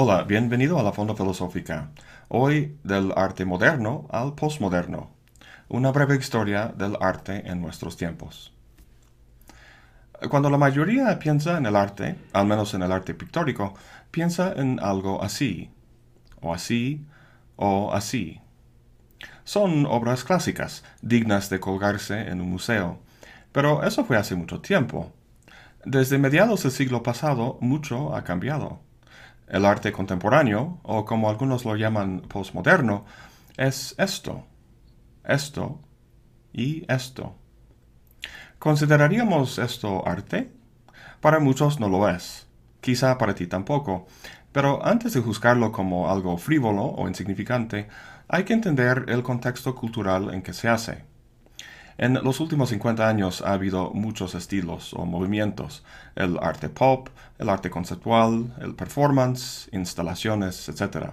Hola, bienvenido a la Fonda Filosófica. Hoy del arte moderno al postmoderno. Una breve historia del arte en nuestros tiempos. Cuando la mayoría piensa en el arte, al menos en el arte pictórico, piensa en algo así, o así, o así. Son obras clásicas, dignas de colgarse en un museo, pero eso fue hace mucho tiempo. Desde mediados del siglo pasado, mucho ha cambiado. El arte contemporáneo, o como algunos lo llaman postmoderno, es esto, esto y esto. ¿Consideraríamos esto arte? Para muchos no lo es, quizá para ti tampoco, pero antes de juzgarlo como algo frívolo o insignificante, hay que entender el contexto cultural en que se hace. En los últimos 50 años ha habido muchos estilos o movimientos, el arte pop, el arte conceptual, el performance, instalaciones, etc.,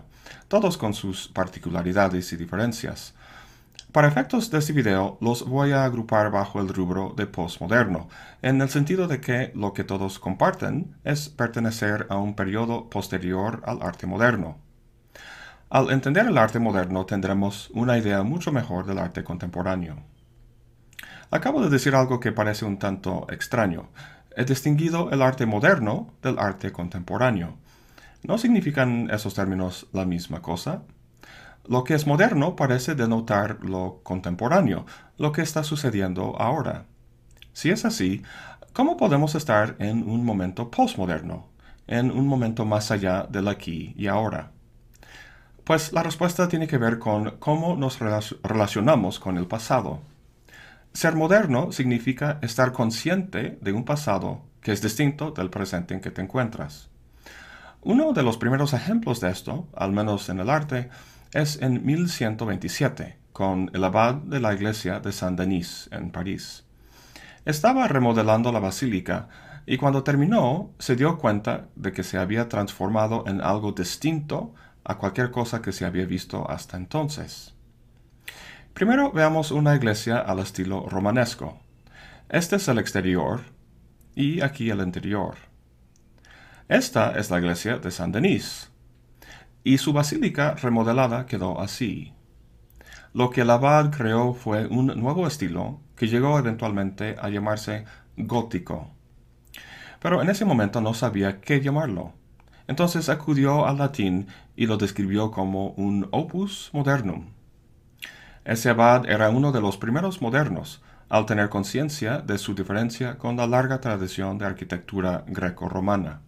todos con sus particularidades y diferencias. Para efectos de este video, los voy a agrupar bajo el rubro de postmoderno, en el sentido de que lo que todos comparten es pertenecer a un periodo posterior al arte moderno. Al entender el arte moderno tendremos una idea mucho mejor del arte contemporáneo. Acabo de decir algo que parece un tanto extraño. He distinguido el arte moderno del arte contemporáneo. ¿No significan esos términos la misma cosa? Lo que es moderno parece denotar lo contemporáneo, lo que está sucediendo ahora. Si es así, ¿cómo podemos estar en un momento postmoderno, en un momento más allá del aquí y ahora? Pues la respuesta tiene que ver con cómo nos relacionamos con el pasado. Ser moderno significa estar consciente de un pasado que es distinto del presente en que te encuentras. Uno de los primeros ejemplos de esto, al menos en el arte, es en 1127, con el abad de la iglesia de Saint-Denis, en París. Estaba remodelando la basílica y cuando terminó se dio cuenta de que se había transformado en algo distinto a cualquier cosa que se había visto hasta entonces. Primero veamos una iglesia al estilo romanesco. Este es el exterior y aquí el interior. Esta es la iglesia de San Denis y su basílica remodelada quedó así. Lo que el abad creó fue un nuevo estilo que llegó eventualmente a llamarse gótico. Pero en ese momento no sabía qué llamarlo. Entonces acudió al latín y lo describió como un opus modernum. Ese abad era uno de los primeros modernos, al tener conciencia de su diferencia con la larga tradición de arquitectura greco-romana.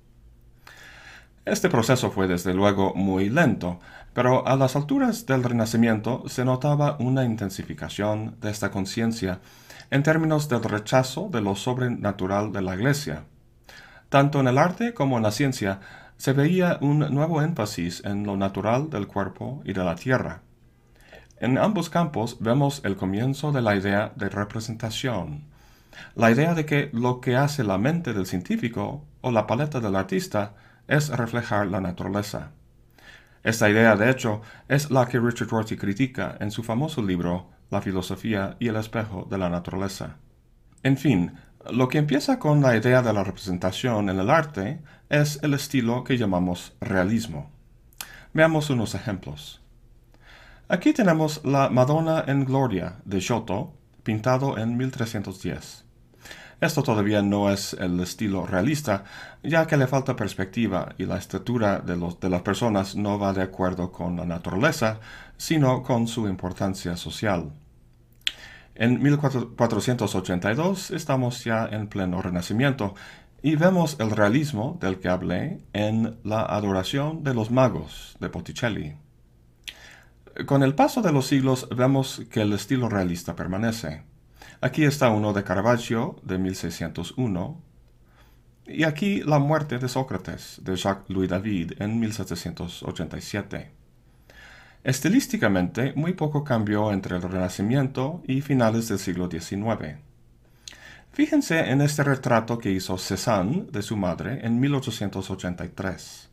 Este proceso fue desde luego muy lento, pero a las alturas del Renacimiento se notaba una intensificación de esta conciencia en términos del rechazo de lo sobrenatural de la Iglesia. Tanto en el arte como en la ciencia se veía un nuevo énfasis en lo natural del cuerpo y de la tierra. En ambos campos vemos el comienzo de la idea de representación, la idea de que lo que hace la mente del científico o la paleta del artista es reflejar la naturaleza. Esta idea, de hecho, es la que Richard Rorty critica en su famoso libro La filosofía y el espejo de la naturaleza. En fin, lo que empieza con la idea de la representación en el arte es el estilo que llamamos realismo. Veamos unos ejemplos. Aquí tenemos la Madonna en Gloria de Giotto, pintado en 1310. Esto todavía no es el estilo realista, ya que le falta perspectiva y la estatura de, de las personas no va de acuerdo con la naturaleza, sino con su importancia social. En 1482 estamos ya en pleno renacimiento y vemos el realismo del que hablé en La adoración de los magos de Botticelli. Con el paso de los siglos vemos que el estilo realista permanece. Aquí está uno de Caravaggio de 1601 y aquí La muerte de Sócrates de Jacques-Louis David en 1787. Estilísticamente, muy poco cambió entre el Renacimiento y finales del siglo XIX. Fíjense en este retrato que hizo Cézanne de su madre en 1883.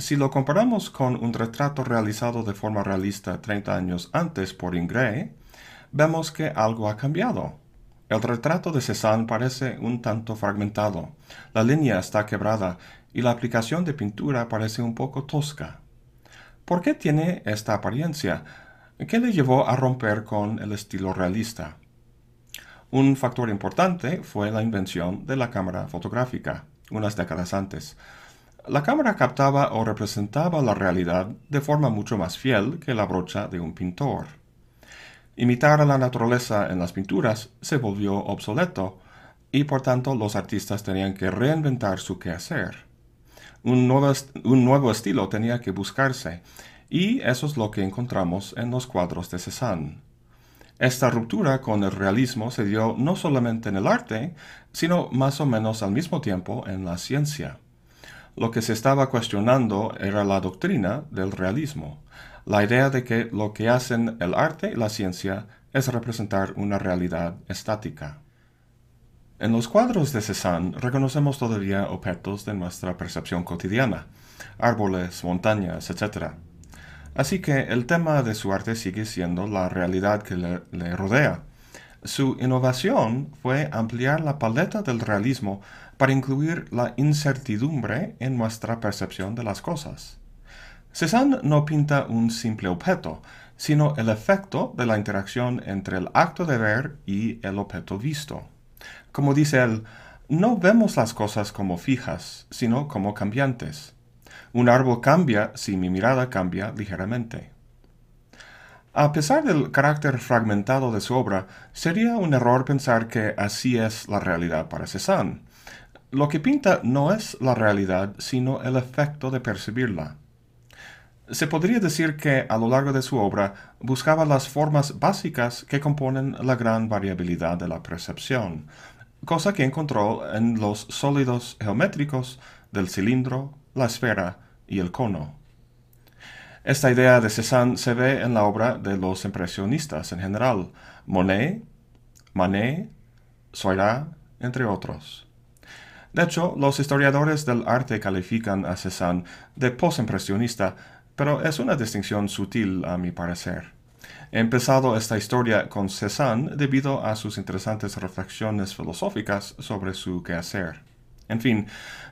Si lo comparamos con un retrato realizado de forma realista 30 años antes por Ingres, vemos que algo ha cambiado. El retrato de Cézanne parece un tanto fragmentado, la línea está quebrada y la aplicación de pintura parece un poco tosca. ¿Por qué tiene esta apariencia? ¿Qué le llevó a romper con el estilo realista? Un factor importante fue la invención de la cámara fotográfica, unas décadas antes. La cámara captaba o representaba la realidad de forma mucho más fiel que la brocha de un pintor. Imitar a la naturaleza en las pinturas se volvió obsoleto y por tanto los artistas tenían que reinventar su quehacer un nuevo, estilo tenía que buscarse, y eso es lo que encontramos en los cuadros de Cézanne. Esta ruptura con el realismo se dio no solamente en el arte, sino más o menos al mismo tiempo en la ciencia. Lo que se estaba cuestionando era la doctrina del realismo, la idea de que lo que hacen el arte y la ciencia es representar una realidad estática. En los cuadros de Cézanne reconocemos todavía objetos de nuestra percepción cotidiana, árboles, montañas, etc. Así que el tema de su arte sigue siendo la realidad que le, rodea. Su innovación fue ampliar la paleta del realismo para incluir la incertidumbre en nuestra percepción de las cosas. Cézanne no pinta un simple objeto, sino el efecto de la interacción entre el acto de ver y el objeto visto. Como dice él, no vemos las cosas como fijas, sino como cambiantes. Un árbol cambia si mi mirada cambia ligeramente. A pesar del carácter fragmentado de su obra, sería un error pensar que así es la realidad para Cézanne. Lo que pinta no es la realidad, sino el efecto de percibirla. Se podría decir que a lo largo de su obra buscaba las formas básicas que componen la gran variabilidad de la percepción, cosa que encontró en los sólidos geométricos del cilindro, la esfera y el cono. Esta idea de Cézanne se ve en la obra de los impresionistas en general, Monet, Manet, Seurat, entre otros. De hecho, los historiadores del arte califican a Cézanne de postimpresionista, pero es una distinción sutil a mi parecer. He empezado esta historia con Cézanne debido a sus interesantes reflexiones filosóficas sobre su quehacer. En fin,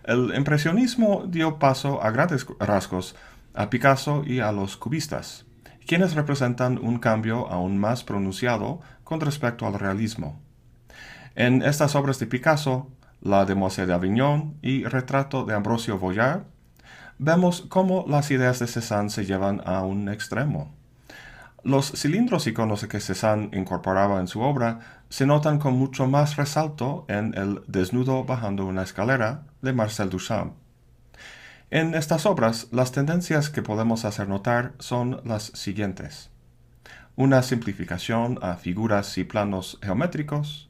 el impresionismo dio paso a grandes rasgos a Picasso y a los cubistas, quienes representan un cambio aún más pronunciado con respecto al realismo. En estas obras de Picasso, la de Mosé de Avignon y Retrato de Ambrosio Vollard, vemos cómo las ideas de Cézanne se llevan a un extremo. Los cilindros iconos que Cézanne incorporaba en su obra se notan con mucho más resalto en El desnudo bajando una escalera de Marcel Duchamp. En estas obras, las tendencias que podemos hacer notar son las siguientes. Una simplificación a figuras y planos geométricos,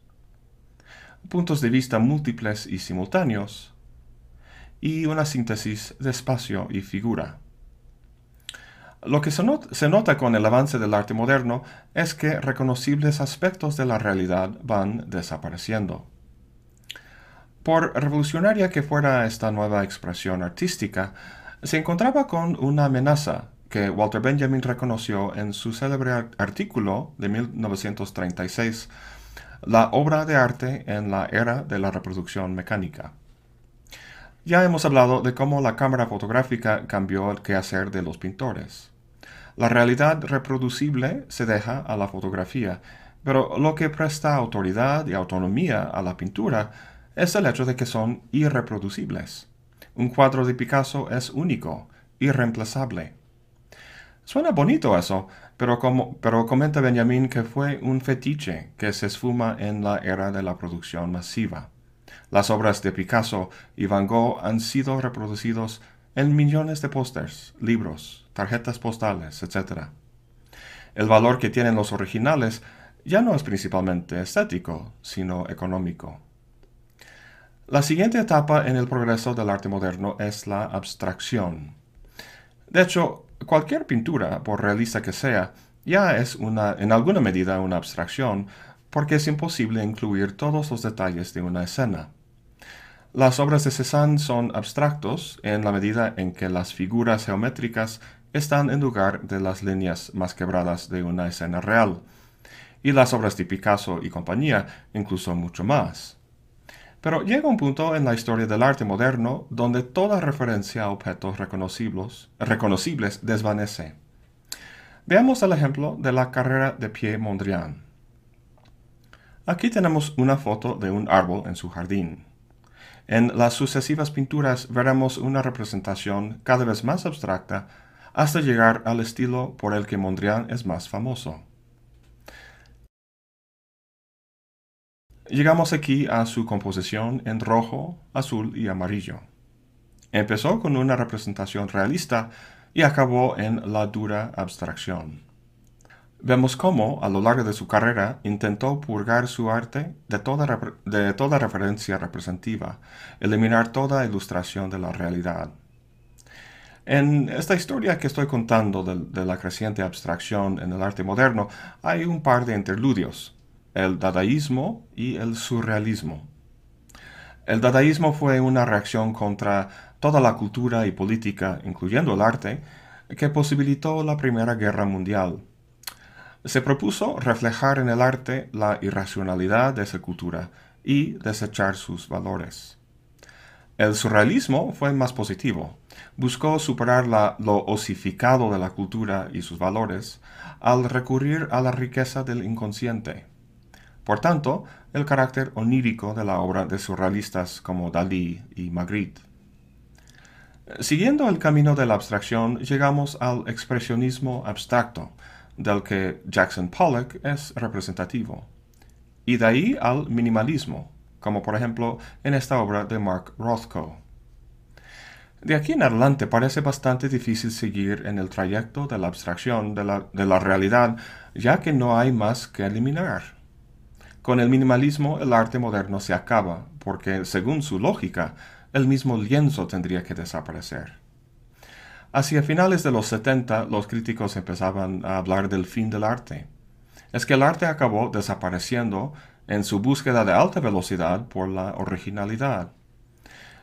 puntos de vista múltiples y simultáneos, y una síntesis de espacio y figura. Lo que se, nota con el avance del arte moderno es que reconocibles aspectos de la realidad van desapareciendo. Por revolucionaria que fuera esta nueva expresión artística, se encontraba con una amenaza que Walter Benjamin reconoció en su célebre artículo de 1936, La obra de arte en la era de la reproducción mecánica. Ya hemos hablado de cómo la cámara fotográfica cambió el quehacer de los pintores. La realidad reproducible se deja a la fotografía, pero lo que presta autoridad y autonomía a la pintura es el hecho de que son irreproducibles. Un cuadro de Picasso es único, irreemplazable. Suena bonito eso, pero, como, pero comenta Benjamin que fue un fetiche que se esfuma en la era de la producción masiva. Las obras de Picasso y Van Gogh han sido reproducidos en millones de pósters, libros, tarjetas postales, etc. El valor que tienen los originales ya no es principalmente estético, sino económico. La siguiente etapa en el progreso del arte moderno es la abstracción. De hecho, cualquier pintura, por realista que sea, ya es en alguna medida una abstracción, porque es imposible incluir todos los detalles de una escena. Las obras de Cézanne son abstractos en la medida en que las figuras geométricas están en lugar de las líneas más quebradas de una escena real. y las obras de Picasso y compañía incluso mucho más. Pero llega un punto en la historia del arte moderno donde toda referencia a objetos reconocibles, reconocibles desvanece. Veamos el ejemplo de la carrera de Pierre Mondrian. Aquí tenemos una foto de un árbol en su jardín. En las sucesivas pinturas veremos una representación cada vez más abstracta hasta llegar al estilo por el que Mondrian es más famoso. Llegamos aquí a su composición en rojo, azul y amarillo. Empezó con una representación realista y acabó en la dura abstracción. Vemos cómo, a lo largo de su carrera, intentó purgar su arte de toda, referencia representativa, eliminar toda ilustración de la realidad. En esta historia que estoy contando de, la creciente abstracción en el arte moderno, hay un par de interludios, el dadaísmo y el surrealismo. El dadaísmo fue una reacción contra toda la cultura y política, incluyendo el arte, que posibilitó la Primera Guerra Mundial. Se propuso reflejar en el arte la irracionalidad de esa cultura y desechar sus valores. El surrealismo fue más positivo. Buscó superar lo osificado de la cultura y sus valores al recurrir a la riqueza del inconsciente. Por tanto, el carácter onírico de la obra de surrealistas como Dalí y Magritte. Siguiendo el camino de la abstracción, llegamos al expresionismo abstracto, del que Jackson Pollock es representativo, y de ahí al minimalismo, como por ejemplo en esta obra de Mark Rothko. De aquí en adelante parece bastante difícil seguir en el trayecto de la abstracción de la, de la realidad, ya que no hay más que eliminar. Con el minimalismo el arte moderno se acaba, porque según su lógica, el mismo lienzo tendría que desaparecer. Hacia finales de los 70 los críticos empezaban a hablar del fin del arte. Es que el arte acabó desapareciendo en su búsqueda de alta velocidad por la originalidad.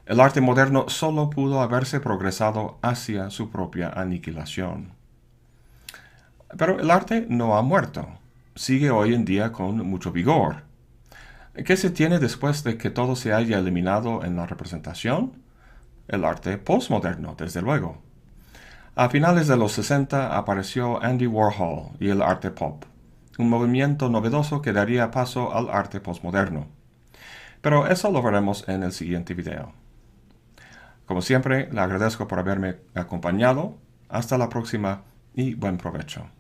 El arte moderno solo pudo haberse progresado hacia su propia aniquilación. Pero el arte no ha muerto sigue hoy en día con mucho vigor. ¿Qué se tiene después de que todo se haya eliminado en la representación? El arte postmoderno, desde luego. A finales de los 60 apareció Andy Warhol y el arte pop, un movimiento novedoso que daría paso al arte postmoderno. Pero eso lo veremos en el siguiente video. Como siempre, le agradezco por haberme acompañado. Hasta la próxima y buen provecho.